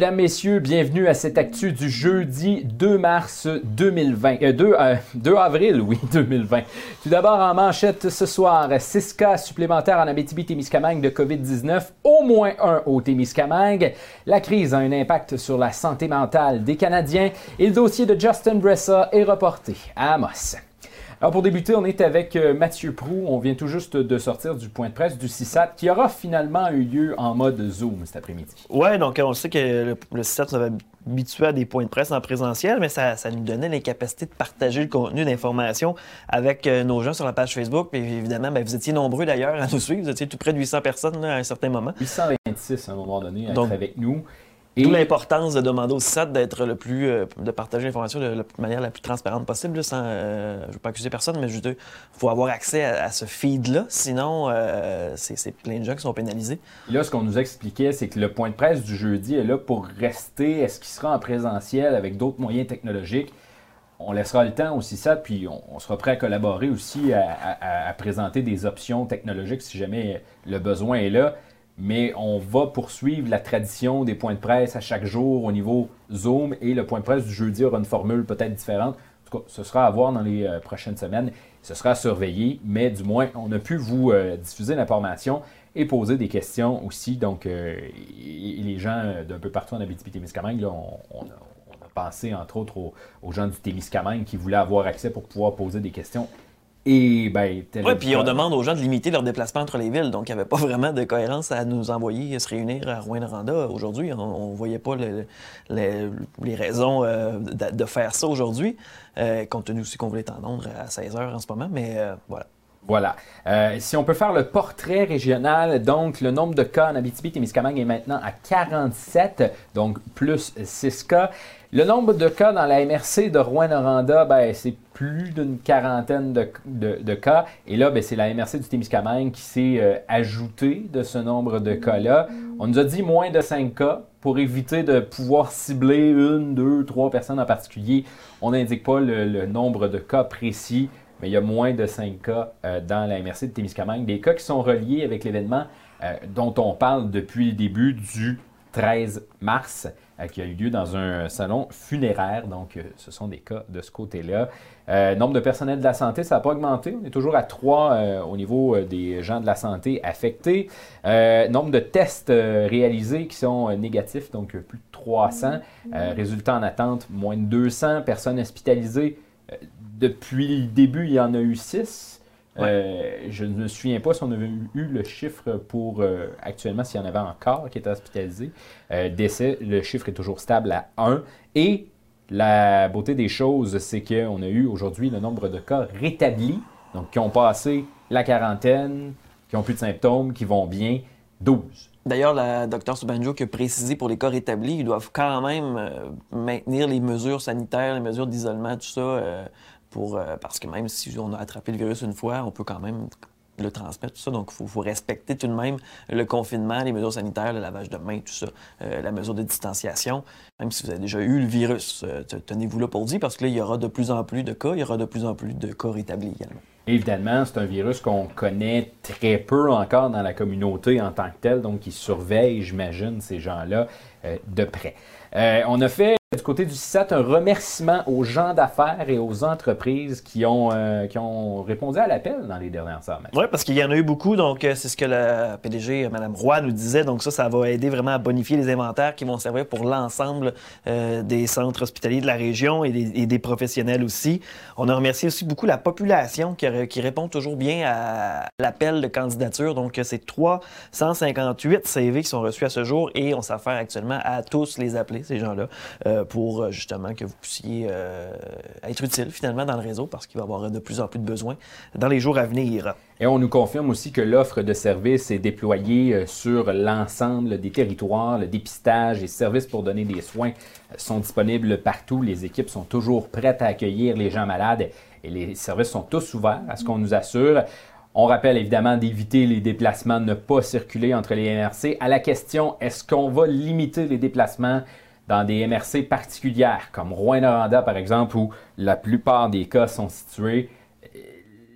Mesdames, Messieurs, bienvenue à cette actu du jeudi 2 mars 2020. 2, euh, avril, oui, 2020. Tout d'abord, en manchette ce soir, 6 cas supplémentaires en Abitibi-Témiscamingue de COVID-19, au moins un au Témiscamingue. La crise a un impact sur la santé mentale des Canadiens et le dossier de Justin Bressa est reporté à Amos. Alors pour débuter, on est avec euh, Mathieu Prou. On vient tout juste de sortir du point de presse du CISAT qui aura finalement eu lieu en mode Zoom cet après-midi. Oui, donc on sait que le, CISAT nous avait habitué à des points de presse en présentiel, mais ça, nous donnait l'incapacité de partager le contenu d'information avec euh, nos gens sur la page Facebook. Et évidemment, ben, vous étiez nombreux d'ailleurs à nous suivre. Vous étiez tout près de 800 personnes à un certain moment. 826 à un moment donné à être avec nous. D'où l'importance de demander au SAT d'être le plus. Euh, de partager l'information de la manière la plus transparente possible, sans. Euh, je ne veux pas accuser personne, mais je il faut avoir accès à, ce feed-là. Sinon, euh, c'est plein de gens qui sont pénalisés. là, ce qu'on nous expliquait, c'est que le point de presse du jeudi est là pour rester. Est-ce qu'il sera en présentiel avec d'autres moyens technologiques? On laissera le temps aussi ça, puis on, sera prêt à collaborer aussi à présenter des options technologiques si jamais le besoin est là mais on va poursuivre la tradition des points de presse à chaque jour au niveau Zoom et le point de presse du jeudi aura une formule peut-être différente. En tout cas, ce sera à voir dans les euh, prochaines semaines. Ce sera à surveiller, mais du moins, on a pu vous euh, diffuser l'information et poser des questions aussi. Donc, euh, les gens d'un peu partout en Abitibi-Témiscamingue, on, on, a pensé entre autres aux, aux gens du Témiscamingue qui voulaient avoir accès pour pouvoir poser des questions et ben, Oui, puis on demande aux gens de limiter leurs déplacements entre les villes. Donc, il n'y avait pas vraiment de cohérence à nous envoyer se réunir à Rouen-Noranda aujourd'hui. On ne voyait pas les raisons euh, de, faire ça aujourd'hui, euh, compte tenu aussi qu'on voulait entendre à 16 h en ce moment. Mais euh, voilà. Voilà. si on peut faire le portrait régional, donc le nombre de cas en Abitibi-Témiscamingue est maintenant à 47, donc plus 6 cas. Le nombre de cas dans la MRC de Rouen-Noranda, ben, c'est plus d'une quarantaine de, cas. Et là, ben, c'est la MRC du Témiscamingue qui s'est euh, ajoutée de ce nombre de cas-là. On nous a dit moins de 5 cas pour éviter de pouvoir cibler une, deux, trois personnes en particulier. On n'indique pas le, nombre de cas précis, mais il y a moins de 5 cas euh, dans la MRC de Témiscamingue. Des cas qui sont reliés avec l'événement euh, dont on parle depuis le début du 13 mars. Euh, qui a eu lieu dans un salon funéraire. Donc, euh, ce sont des cas de ce côté-là. Euh, nombre de personnel de la santé, ça n'a pas augmenté. On est toujours à 3 au niveau des gens de la santé affectés. nombre de tests réalisés qui sont négatifs, donc plus de 300. résultats en attente, moins de 200. Personnes hospitalisées, depuis le début, il y en a eu 6. Euh, je ne me souviens pas si on avait eu le chiffre pour euh, actuellement s'il y en avait encore qui étaient hospitalisés. Euh, décès, le chiffre est toujours stable à 1. Et la beauté des choses, c'est qu'on a eu aujourd'hui le nombre de cas rétablis, donc qui ont passé la quarantaine, qui ont plus de symptômes, qui vont bien, 12. D'ailleurs, la Dr Subanjo qui a précisé pour les cas rétablis, ils doivent quand même maintenir les mesures sanitaires, les mesures d'isolement, tout ça, euh, parce que même si on a attrapé le virus une fois, on peut quand même le transmettre, tout ça. Donc, il faut, respecter tout de même le confinement, les mesures sanitaires, le lavage de mains, tout ça, euh, la mesure de distanciation. Même si vous avez déjà eu le virus, euh, tenez-vous là pour dire, parce que là, il y aura de plus en plus de cas, il y aura de plus en plus de cas rétablis également. Évidemment, c'est un virus qu'on connaît très peu encore dans la communauté en tant que tel, donc il surveille, j'imagine, ces gens-là de près. on a fait du côté du CISAT, un remerciement aux gens d'affaires et aux entreprises qui ont, euh, qui ont répondu à l'appel dans les dernières heures. Oui, parce qu'il y en a eu beaucoup. Donc, euh, c'est ce que la PDG, euh, Mme Roy, nous disait. Donc, ça, ça va aider vraiment à bonifier les inventaires qui vont servir pour l'ensemble des centres hospitaliers de la région et des, professionnels aussi. On a remercié aussi beaucoup la population qui répond toujours bien à l'appel de candidature. Donc, c'est 358 CV qui sont reçus à ce jour et on s'affaire actuellement à tous les appeler, ces gens-là pour euh, justement que vous puissiez euh, être utile finalement dans le réseau parce qu'il va y avoir de plus en plus de besoins dans les jours à venir. Et on nous confirme aussi que l'offre de services est déployée euh, sur l'ensemble des territoires. Le dépistage et services pour donner des soins sont disponibles partout. Les équipes sont toujours prêtes à accueillir les gens malades et les services sont tous ouverts à ce qu'on nous assure. On rappelle évidemment d'éviter les déplacements, de ne pas circuler entre les MRC. À la question, est-ce qu'on va limiter les déplacements? Dans des MRC particulières, comme Rouen-Noranda par exemple, où la plupart des cas sont situés.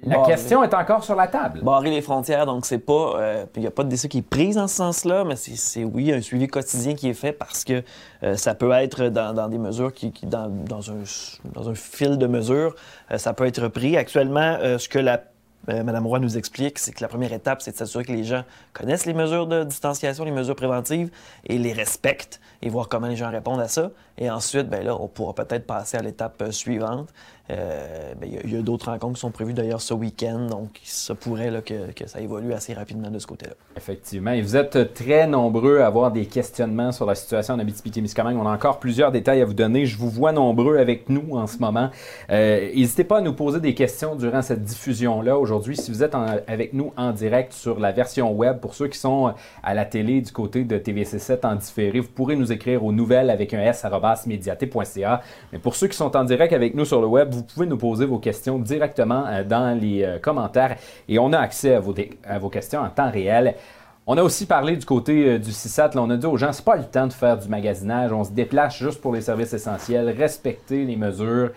La question est encore sur la table. Barrer les frontières, donc c'est pas. Euh, il n'y a pas de décision qui est prise dans ce sens-là, mais c'est oui un suivi quotidien qui est fait parce que euh, ça peut être dans, des mesures qui. dans, un, fil de mesures, euh, ça peut être pris. Actuellement, ce que la Mme Roy nous explique, c'est que la première étape, c'est de s'assurer que les gens connaissent les mesures de distanciation, les mesures préventives et les respectent et voir comment les gens répondent à ça. Et ensuite, ben là, on pourra peut-être passer à l'étape suivante. Euh, ben, il y a, d'autres rencontres qui sont prévues d'ailleurs ce week-end, donc ça pourrait que, que, ça évolue assez rapidement de ce côté-là. Effectivement. Et vous êtes très nombreux à avoir des questionnements sur la situation en Abitibi-Témiscamingue. On a encore plusieurs détails à vous donner. Je vous vois nombreux avec nous en ce moment. Euh, n'hésitez pas à nous poser des questions durant cette diffusion-là aujourd'hui. Si vous êtes avec nous en direct sur la version web, pour ceux qui sont à la télé du côté de TVC7 en différé, vous pourrez nous écrire aux nouvelles avec un s Mais pour ceux qui sont en direct avec nous sur le web, vous pouvez nous poser vos questions directement euh, dans les euh, commentaires et on a accès à vos, questions en temps réel. On a aussi parlé du côté euh, du CISAT. On a dit aux gens, c'est pas le temps de faire du magasinage. On se déplace juste pour les services essentiels. Respecter les mesures.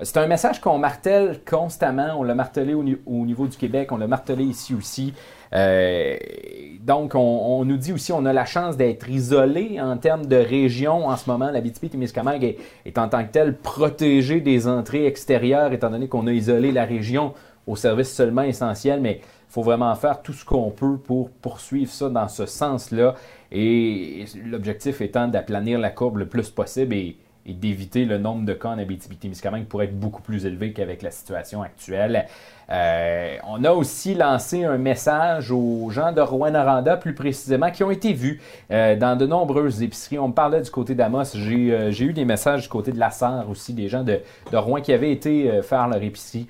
C'est un message qu'on martèle constamment. On l'a martelé au, niveau du Québec. On l'a martelé ici aussi. Euh, donc, on, nous dit aussi on a la chance d'être isolé en termes de région en ce moment. La BTP-Témiscamingue est, est, en tant que telle protégée des entrées extérieures, étant donné qu'on a isolé la région au service seulement essentiel. Mais il faut vraiment faire tout ce qu'on peut pour poursuivre ça dans ce sens-là. Et l'objectif étant d'aplanir la courbe le plus possible et et d'éviter le nombre de cas en Abitibi-Témiscamingue pour être beaucoup plus élevé qu'avec la situation actuelle. Euh, on a aussi lancé un message aux gens de Rouen-Noranda, plus précisément, qui ont été vus euh, dans de nombreuses épiceries. On me parlait du côté d'Amos. J'ai euh, eu des messages du côté de la Sarre aussi, des gens de, Rouen qui avaient été faire leur épicerie.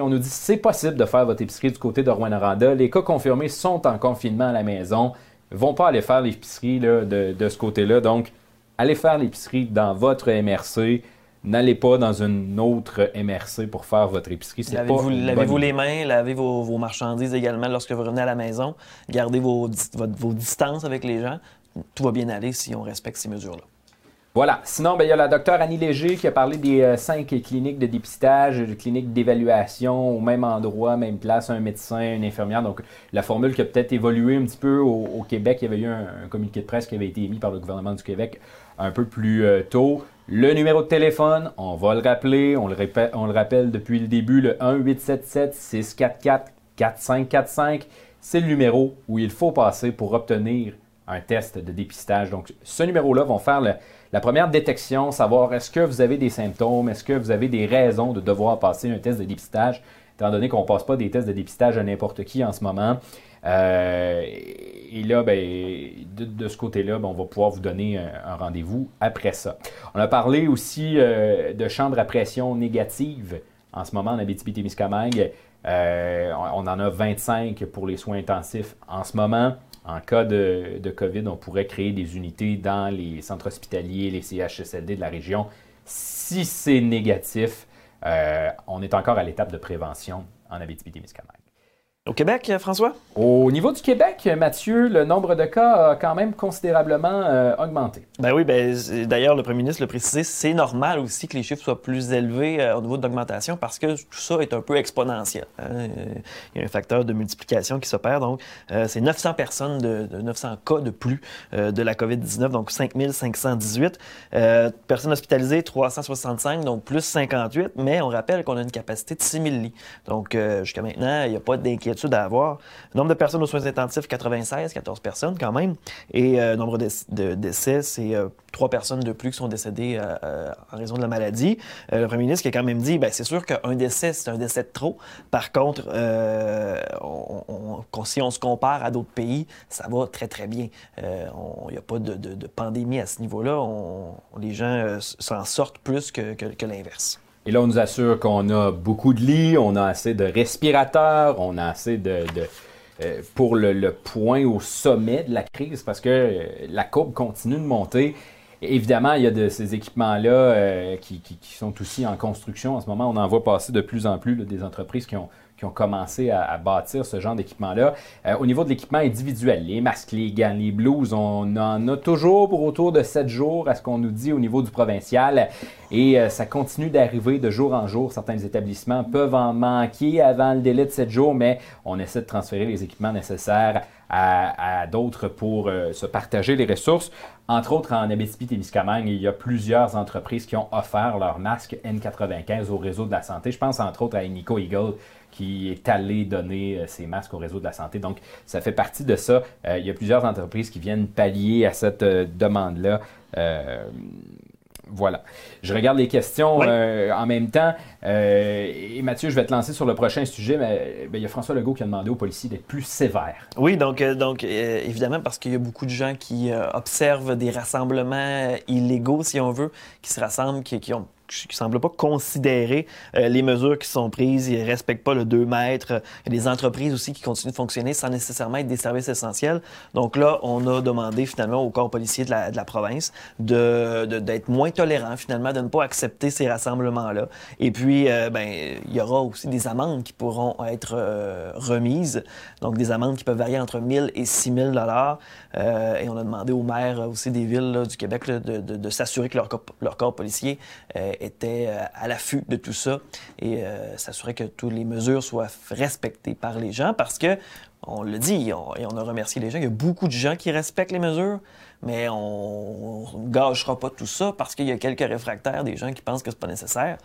On nous dit c'est possible de faire votre épicerie du côté de Rouen-Noranda. Les cas confirmés sont en confinement à la maison. Ils vont pas aller faire l'épicerie de, de, ce côté-là. Donc, allez faire l'épicerie dans votre MRC. N'allez pas dans une autre MRC pour faire votre épicerie. Lavez-vous lavez les mains, lavez vos, marchandises également lorsque vous revenez à la maison. Gardez vos, vos distances avec les gens. Tout va bien aller si on respecte ces mesures-là. Voilà. Sinon, ben, il y a la docteure Annie Léger qui a parlé des euh, cinq cliniques de dépistage, des cliniques d'évaluation au même endroit, même place, un médecin, une infirmière. Donc, la formule qui a peut-être évolué un petit peu au, Québec. Il y avait eu un, communiqué de presse qui avait été émis par le gouvernement du Québec un peu plus euh, tôt. Le numéro de téléphone, on va le rappeler, on le, le rappelle depuis le début, le 1-877-644-4545. C'est le numéro où il faut passer pour obtenir un test de dépistage. Donc, ce numéro-là va faire la première détection, savoir est-ce que vous avez des symptômes, est-ce que vous avez des raisons de devoir passer un test de dépistage, étant donné qu'on ne passe pas des tests de dépistage à n'importe qui en ce moment. Euh, et là, ben, de, ce côté-là, ben, on va pouvoir vous donner un, rendez-vous après ça. On a parlé aussi euh, de chambres à pression négative en ce moment en Abitibi-Témiscamingue. Euh, on en a 25 pour les soins intensifs en ce moment. En cas de, COVID, on pourrait créer des unités dans les centres hospitaliers, les CHSLD de la région. Si c'est négatif, euh, on est encore à l'étape de prévention en Abitibi-Témiscamingue. Au Québec, François? Au niveau du Québec, Mathieu, le nombre de cas a quand même considérablement euh, augmenté. Ben oui, ben, d'ailleurs, le premier ministre l'a précisé, c'est normal aussi que les chiffres soient plus élevés euh, au niveau de l'augmentation parce que tout ça est un peu exponentiel. Hein. Il y a un facteur de multiplication qui s'opère. Donc, euh, c'est 900 personnes, de, 900 cas de plus de la COVID-19, donc 5518. personnes hospitalisées, 365, donc plus 58. Mais on rappelle qu'on a une capacité de 6000 lits. Donc, jusqu'à maintenant, il n'y a pas d'inquiétude d'avoir. Nombre de personnes aux soins intensifs, 96, 14 personnes quand même. Et euh, nombre de, décès, c'est euh, trois personnes de plus qui sont décédées euh, en raison de la maladie. le premier ministre qui a quand même dit, ben, c'est sûr qu'un décès, c'est un décès de trop. Par contre, si on se compare à d'autres pays, ça va très, très bien. Il n'y a pas de, pandémie à ce niveau-là. les gens s'en sortent plus que l'inverse. Et là, on nous assure qu'on a beaucoup de lits, on a assez de respirateurs, on a assez de, euh, pour le, point au sommet de la crise parce que euh, la courbe continue de monter. évidemment, il y a de ces équipements-là euh, qui, sont aussi en construction en ce moment. On en voit passer de plus en plus des entreprises qui ont, qui ont commencé à, bâtir ce genre d'équipement-là. Euh, au niveau de l'équipement individuel, les masques, les gants, les blouses, on en a toujours pour autour de 7 jours à ce qu'on nous dit au niveau du provincial. Et euh, ça continue d'arriver de jour en jour. Certains établissements peuvent en manquer avant le délai de 7 jours, mais on essaie de transférer les équipements nécessaires à, d'autres pour euh, se partager les ressources. Entre autres, en Abitibi-Témiscamingue, il y a plusieurs entreprises qui ont offert leurs masques N95 au réseau de la santé. Je pense entre autres à Nico Eagle qui est allé donner ses euh, masques au réseau de la santé. Donc, ça fait partie de ça. Euh, il y a plusieurs entreprises qui viennent pallier à cette demande-là. Voilà. Je regarde les questions euh, en même temps. Euh, et Mathieu, je vais te lancer sur le prochain sujet, mais ben, il y a François Legault qui a demandé aux policiers d'être plus sévères. Oui, donc, euh, donc évidemment, parce qu'il y a beaucoup de gens qui observent des rassemblements illégaux, si on veut, qui se rassemblent, qui, qui ont qui semblent pas considérer euh, les mesures qui sont prises. Ils ne respectent pas le 2 mètres. Il y a des entreprises aussi qui continuent de fonctionner sans nécessairement être des services essentiels. Donc là, on a demandé finalement au corps policier de la, province de, d'être moins tolérant finalement, de ne pas accepter ces rassemblements-là. Et puis, euh, ben, il y aura aussi des amendes qui pourront être euh, remises. Donc des amendes qui peuvent varier entre 1000 et 6000 dollars. et on a demandé aux maires aussi des villes du Québec de, de, s'assurer que leur, leur corps policier était euh, à l'affût de tout ça et euh, s'assurer que toutes les mesures soient respectées par les gens parce que, on le dit et on a remercié les gens, il y a beaucoup de gens qui respectent les mesures, mais on ne gâchera pas tout ça parce qu'il y a quelques réfractaires, des gens qui pensent que ce n'est pas nécessaire.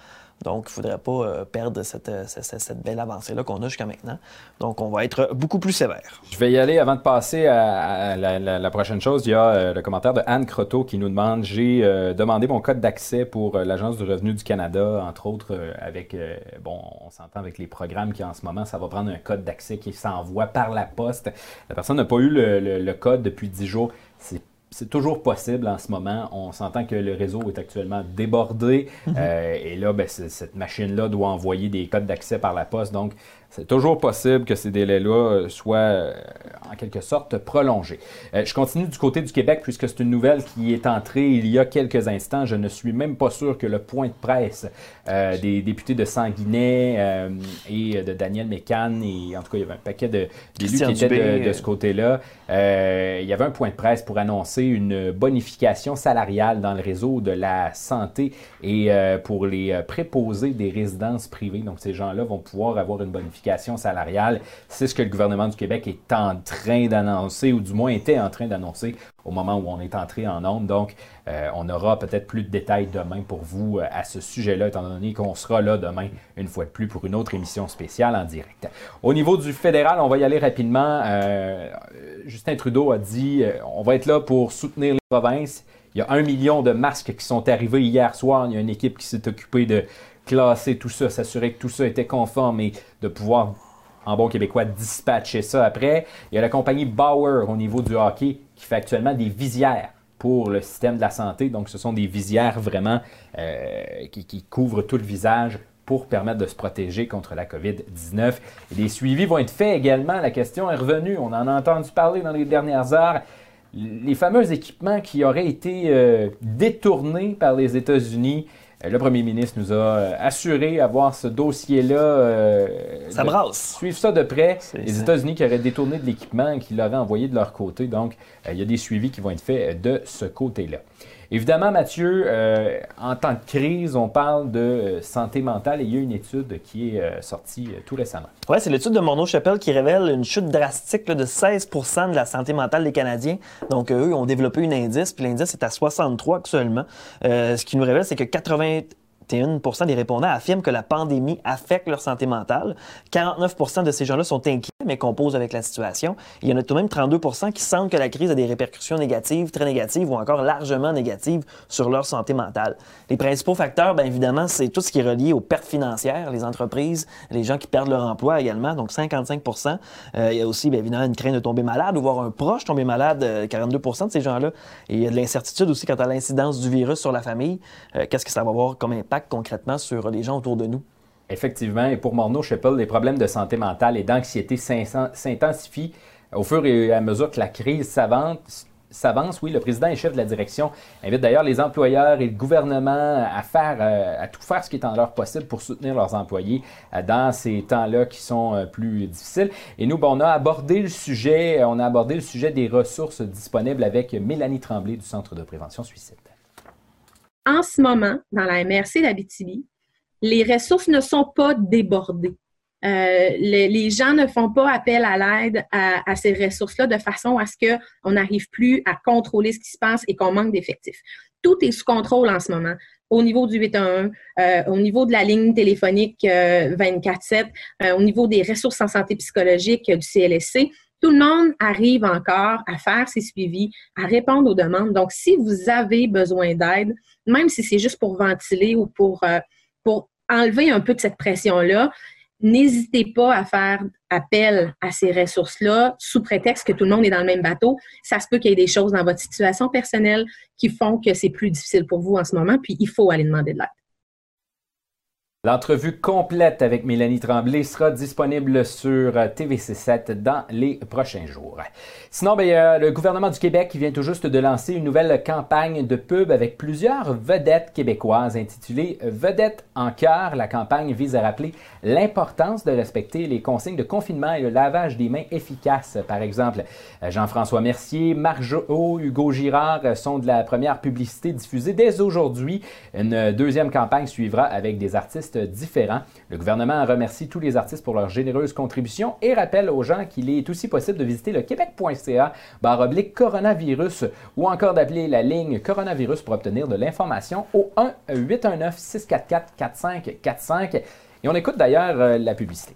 Donc, il ne faudrait pas euh, perdre euh, cette, belle avancée-là qu'on a jusqu'à maintenant. Donc, on va être beaucoup plus sévère. Je vais y aller avant de passer à, la, prochaine chose. Il y a euh, le commentaire de Anne Croteau qui nous demande J'ai demandé mon code d'accès pour l'Agence du revenu du Canada, entre autres, avec, bon, on s'entend avec les programmes qui en ce moment, ça va prendre un code d'accès qui s'envoie par la poste. La personne n'a pas eu le, le code depuis 10 jours. C'est c'est toujours possible en ce moment. On s'entend que le réseau est actuellement débordé mhm. euh, et là, ben, cette machine-là doit envoyer des codes d'accès par la poste. Donc, c'est toujours possible que ces délais-là euh, soient euh, en quelque sorte prolongés. Euh, je continue du côté du Québec puisque c'est une nouvelle qui est entrée il y a quelques instants. Je ne suis même pas sûr que le point de presse des députés de Sanguinet et de Daniel Mécan, et en tout cas, il y avait un paquet d'élus qui étaient de, ce côté-là. il y avait un point de presse pour annoncer une bonification salariale dans le réseau de la santé et pour les préposés des résidences privées. Donc, ces gens-là vont pouvoir avoir une bonification salariale. C'est ce que le gouvernement du Québec est en train d'annoncer, ou du moins était en train d'annoncer au moment où on est entré en onde. Donc, euh, on aura peut-être plus de détails demain pour vous euh, à ce sujet-là, étant donné qu'on sera là demain, une fois de plus, pour une autre émission spéciale en direct. Au niveau du fédéral, on va y aller rapidement. Euh, Justin Trudeau a dit on va être là pour soutenir les provinces. Il y a un million de masques qui sont arrivés hier soir. Il y a une équipe qui s'est occupée de classer tout ça, s'assurer que tout ça était conforme et de pouvoir, en bon québécois, dispatcher ça après. Il y a la compagnie Bauer au niveau du hockey qui fait actuellement des visières pour le système de la santé. Donc, ce sont des visières vraiment euh, qui, couvrent tout le visage pour permettre de se protéger contre la COVID-19. Et des suivis vont être faits également. La question est revenue. On en a entendu parler dans les dernières heures. Les fameux équipements qui auraient été euh, détournés par les États-Unis le premier ministre nous a euh, assuré avoir ce dossier-là. Euh, ça brasse. Suivre ça de près. Les États-Unis qui auraient détourné de l'équipement et qui l'auraient envoyé de leur côté. Donc, il y a des suivis qui vont être faits de ce côté-là. Évidemment, Mathieu, euh, en temps de crise, on parle de euh, santé mentale et il y a une étude qui est euh, sortie tout récemment. Oui, c'est l'étude de Morneau-Chapelle qui révèle une chute drastique de 16% de la santé mentale des Canadiens. Donc, eux ont développé une indice, puis l'indice est à 63 actuellement. ce qui nous révèle, c'est que 80 41 des répondants affirment que la pandémie affecte leur santé mentale. 49% de ces gens-là sont inquiets, mais composent avec la situation. Il y en a tout de même 32% qui sentent que la crise a des répercussions négatives, très négatives ou encore largement négatives sur leur santé mentale. Les principaux facteurs, bien évidemment, c'est tout ce qui est relié aux pertes financières, les entreprises, les gens qui perdent leur emploi également, donc 55% euh, Il y a aussi, bien évidemment, une crainte de tomber malade ou voir un proche tomber malade, 42% euh, de ces gens-là. Et il y a de l'incertitude aussi quant à l'incidence du virus sur la famille. Euh, qu'est-ce que ça va avoir comme impact concrètement sur les gens autour de nous? Effectivement, et pour Morneau Sheppel, les problèmes de santé mentale et d'anxiété s'intensifient au fur et à mesure que la crise s'avance. Oui, le président et chef de la direction invite d'ailleurs les employeurs et le gouvernement à faire, euh, à tout faire ce qui est en leur possible pour soutenir leurs employés euh, dans ces temps-là qui sont plus difficiles. Et nous, on a abordé le sujet, on a abordé le sujet des ressources disponibles avec Mélanie Tremblay du Centre de prévention suicide. En ce moment, dans la MRC d'Abitibi, les ressources ne sont pas débordées. Euh, les, gens ne font pas appel à l'aide à, ces ressources-là de façon à ce qu'on n'arrive plus à contrôler ce qui se passe et qu'on manque d'effectifs. Tout est sous contrôle en ce moment au niveau du 811, euh, au niveau de la ligne téléphonique 24-7, euh, au niveau des ressources en santé psychologique du CLSC. Tout le monde arrive encore à faire ses suivis, à répondre aux demandes. Donc, si vous avez besoin d'aide, même si c'est juste pour ventiler ou pour enlever un peu de cette pression-là, n'hésitez pas à faire appel à ces ressources-là sous prétexte que tout le monde est dans le même bateau. Ça se peut qu'il y ait des choses dans votre situation personnelle qui font que c'est plus difficile pour vous en ce moment, puis il faut aller demander de l'aide. L'entrevue complète avec Mélanie Tremblay sera disponible sur TVC7 dans les prochains jours. Sinon, ben, a le gouvernement du Québec vient tout juste de lancer une nouvelle campagne de pub avec plusieurs vedettes québécoises intitulée Vedettes en cœur. La campagne vise à rappeler l'importance de respecter les consignes de confinement et le lavage des mains efficaces. Par exemple, Jean-François Mercier, Marjo, Hugo Girard sont de la première publicité diffusée dès aujourd'hui. Une deuxième campagne suivra avec des artistes différents. Le gouvernement remercie tous les artistes pour leur généreuse contribution et rappelle aux gens qu'il est aussi possible de visiter le québec.ca oblique coronavirus ou encore d'appeler la ligne coronavirus pour obtenir de l'information au 1 819 644 4545 et on écoute d'ailleurs euh, la publicité.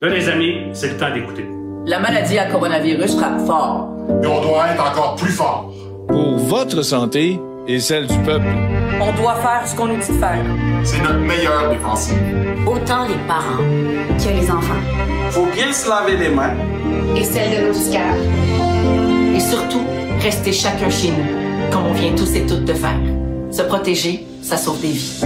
Là les amis, c'est le temps d'écouter. La maladie à coronavirus frappe fort. Et on doit être encore plus fort. Pour votre santé et celle du peuple. On doit faire ce qu'on nous dit de faire. C'est notre meilleure défense. Autant les parents que les enfants. Faut bien se laver les mains. Et celles de nos petits Et surtout, rester chacun chez nous, comme on vient tous et toutes de faire. Se protéger, ça sauve des vies.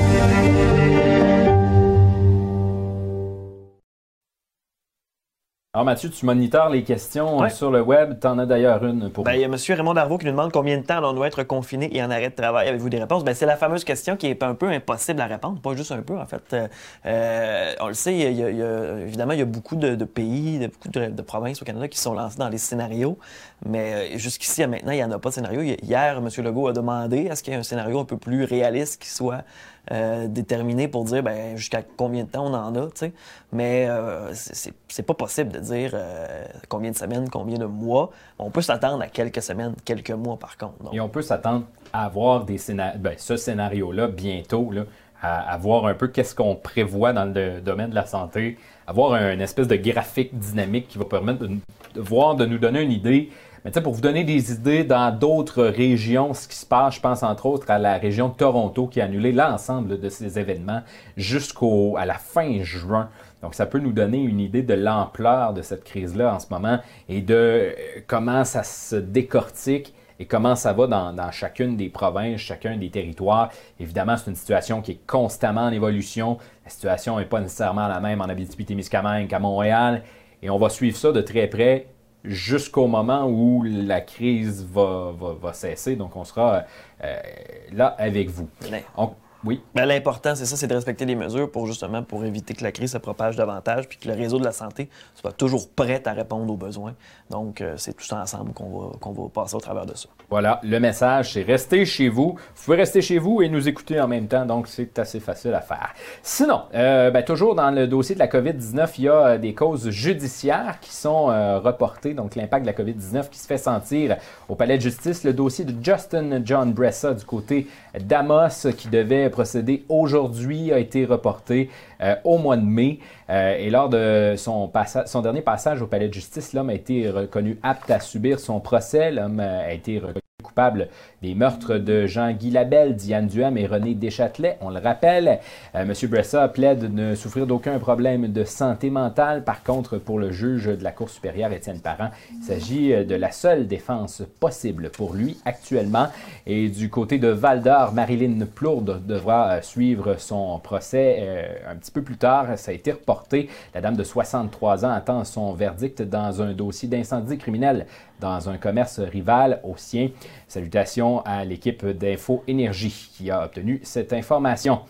Alors Mathieu, tu monitores les questions euh, sur le web. Tu en as d'ailleurs une pour ben, Il y a M. Raymond Darvaux qui nous demande combien de temps on doit être confiné et en arrêt de travail. Avez-vous des réponses? Ben, c'est la fameuse question qui est un peu impossible à répondre, pas juste un peu en fait. Euh, euh, on le sait, il y a, évidemment, il y a beaucoup de, pays, de, beaucoup de, provinces au Canada qui sont lancés dans les scénarios, mais jusqu'ici, maintenant, il n'y en a pas de scénario. Hier, M. Legault a demandé à ce qu'il y ait un scénario un peu plus réaliste qui soit euh, déterminé pour dire ben, jusqu'à combien de temps on en a, tu sais. Mais euh, c'est pas possible de dire euh, combien de semaines, combien de mois. On peut s'attendre à quelques semaines, quelques mois par contre. Et on peut s'attendre à avoir des ben, ce scénario-là bientôt, là, à, voir un peu qu'est-ce qu'on prévoit dans le domaine de la santé, avoir une espèce de graphique dynamique qui va permettre de voir, de nous donner une idée mais tu sais, pour vous donner des idées, dans d'autres régions, ce qui se passe, je pense entre autres à la région de Toronto qui a annulé l'ensemble de ces événements jusqu'à la fin juin. Donc, ça peut nous donner une idée de l'ampleur de cette crise-là en ce moment et de euh, comment ça se décortique et comment ça va dans, dans, chacune des provinces, chacun des territoires. Évidemment, c'est une situation qui est constamment en évolution. La situation n'est pas nécessairement la même en Abitibi-Témiscamingue qu'à Montréal. Et on va suivre ça de très près jusqu'au moment où la crise va, va, cesser. Donc, on sera euh, là avec vous. Oui? L'important, c'est ça, c'est de respecter les mesures pour justement pour éviter que la crise se propage davantage puis que le réseau de la santé soit toujours prêt à répondre aux besoins. Donc, euh, c'est tout ensemble qu'on va, qu'on va passer au travers de ça. Voilà, le message, c'est rester chez vous. Vous pouvez rester chez vous et nous écouter en même temps, donc c'est assez facile à faire. Sinon, euh, ben, toujours dans le dossier de la COVID-19, il y a euh, des causes judiciaires qui sont reportées, donc l'impact de la COVID-19 qui se fait sentir au palais de justice. Le dossier de Justin John Bressa du côté d'Amos qui devait procédé aujourd'hui a été reporté euh, au mois de mai. Euh, et lors de son, son dernier passage au palais de justice, l'homme a été reconnu apte à subir son procès. L'homme a été reconnu coupable des meurtres de Jean-Guy Labelle, Diane Duham et René Deschâtelet. On le rappelle, euh, M. Bressa plaide de ne souffrir d'aucun problème de santé mentale. Par contre, pour le juge de la Cour supérieure, Étienne Parent, il s'agit euh, de la seule défense possible pour lui actuellement. Et du côté de Val d'Or, Marilyn Plourde devra euh, suivre son procès un petit peu plus tard. Ça a été reporté. La dame de 63 ans attend son verdict dans un dossier d'incendie criminel dans un commerce rival au sien. Salutations à l'équipe d'Info Énergie qui a obtenu cette information.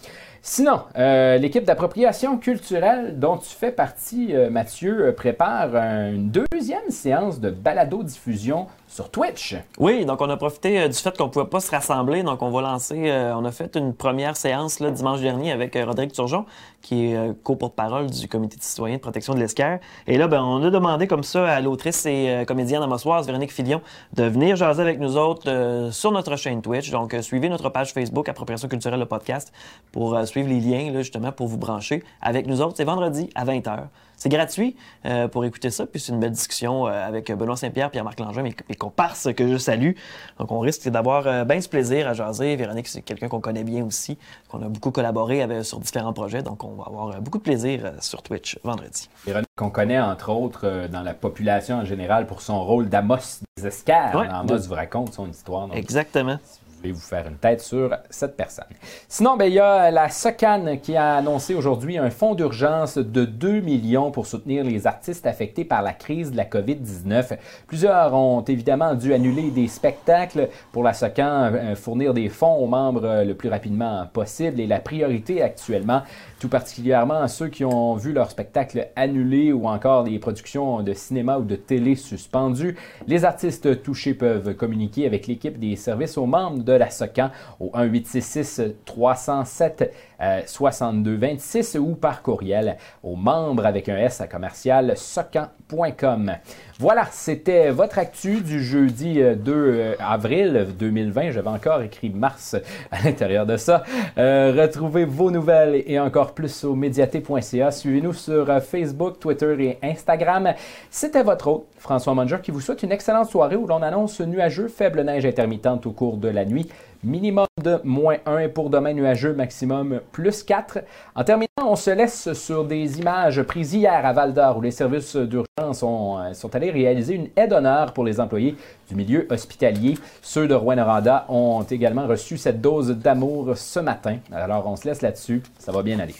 Sinon, euh, l'équipe d'appropriation culturelle dont tu fais partie, euh, Mathieu, euh, prépare une deuxième séance de balado-diffusion sur Twitch. Oui, donc on a profité du fait qu'on ne pouvait pas se rassembler. Donc on va lancer, on a fait une première séance là, dimanche dernier avec Rodrigue Turgeon, qui est co-porte-parole du Comité de citoyens de protection de l'esquerre. Et là, ben, on a demandé comme ça à l'autrice et comédienne amossoise, Véronique Filion, de venir jaser avec nous autres sur notre chaîne Twitch. Donc suivez notre page Facebook Appropriation culturelle, le podcast, pour suivre les liens là, justement pour vous brancher avec nous autres. C'est vendredi à 20h. C'est gratuit euh, pour écouter ça, puis c'est une belle discussion euh, avec Benoît Saint-Pierre, Pierre-Marc Langin, mes, mes comparses que je salue. Donc on risque d'avoir euh, bien ce plaisir à jaser. Véronique, c'est quelqu'un qu'on connaît bien aussi, qu'on a beaucoup collaboré avec, sur différents projets, donc on va avoir beaucoup de plaisir sur Twitch vendredi. Véronique, qu'on connaît entre autres dans la population en général pour son rôle d'Amos des Escars. Amos vous raconte son histoire. Exactement vous faire une tête sur cette personne. Sinon, ben, il y a la SOCAN qui a annoncé aujourd'hui un fonds d'urgence de 2 millions pour soutenir les artistes affectés par la crise de la COVID-19. Plusieurs ont évidemment dû annuler des spectacles pour la SOCAN, euh, fournir des fonds aux membres le plus rapidement possible. Et la priorité actuellement, tout particulièrement à ceux qui ont vu leur spectacle annulé ou encore des productions de cinéma ou de télé suspendues. Les artistes touchés peuvent communiquer avec l'équipe des services aux membres de la SOCAN au 1866 307 6226 ou par courriel aux membres avec un S à commercial socan.com. Voilà, c'était votre actu du jeudi 2 euh, euh, avril 2020. J'avais encore écrit mars à l'intérieur de ça. Euh, retrouvez vos nouvelles et encore plus au médiaté.ca. Suivez-nous sur Facebook, Twitter et Instagram. C'était votre hôte, François Manger, qui vous souhaite une excellente soirée où l'on annonce nuageux, faible neige intermittente au cours de la nuit minimum de moins 1 et pour demain nuageux, maximum plus 4. En terminant, on se laisse sur des images prises hier à Val d'Or où les services d'urgence sont, euh, sont allés réaliser une aide d'honneur pour les employés du milieu hospitalier. Ceux de Rouen-Noranda ont également reçu cette dose d'amour ce matin. Alors on se laisse là-dessus, ça va bien aller.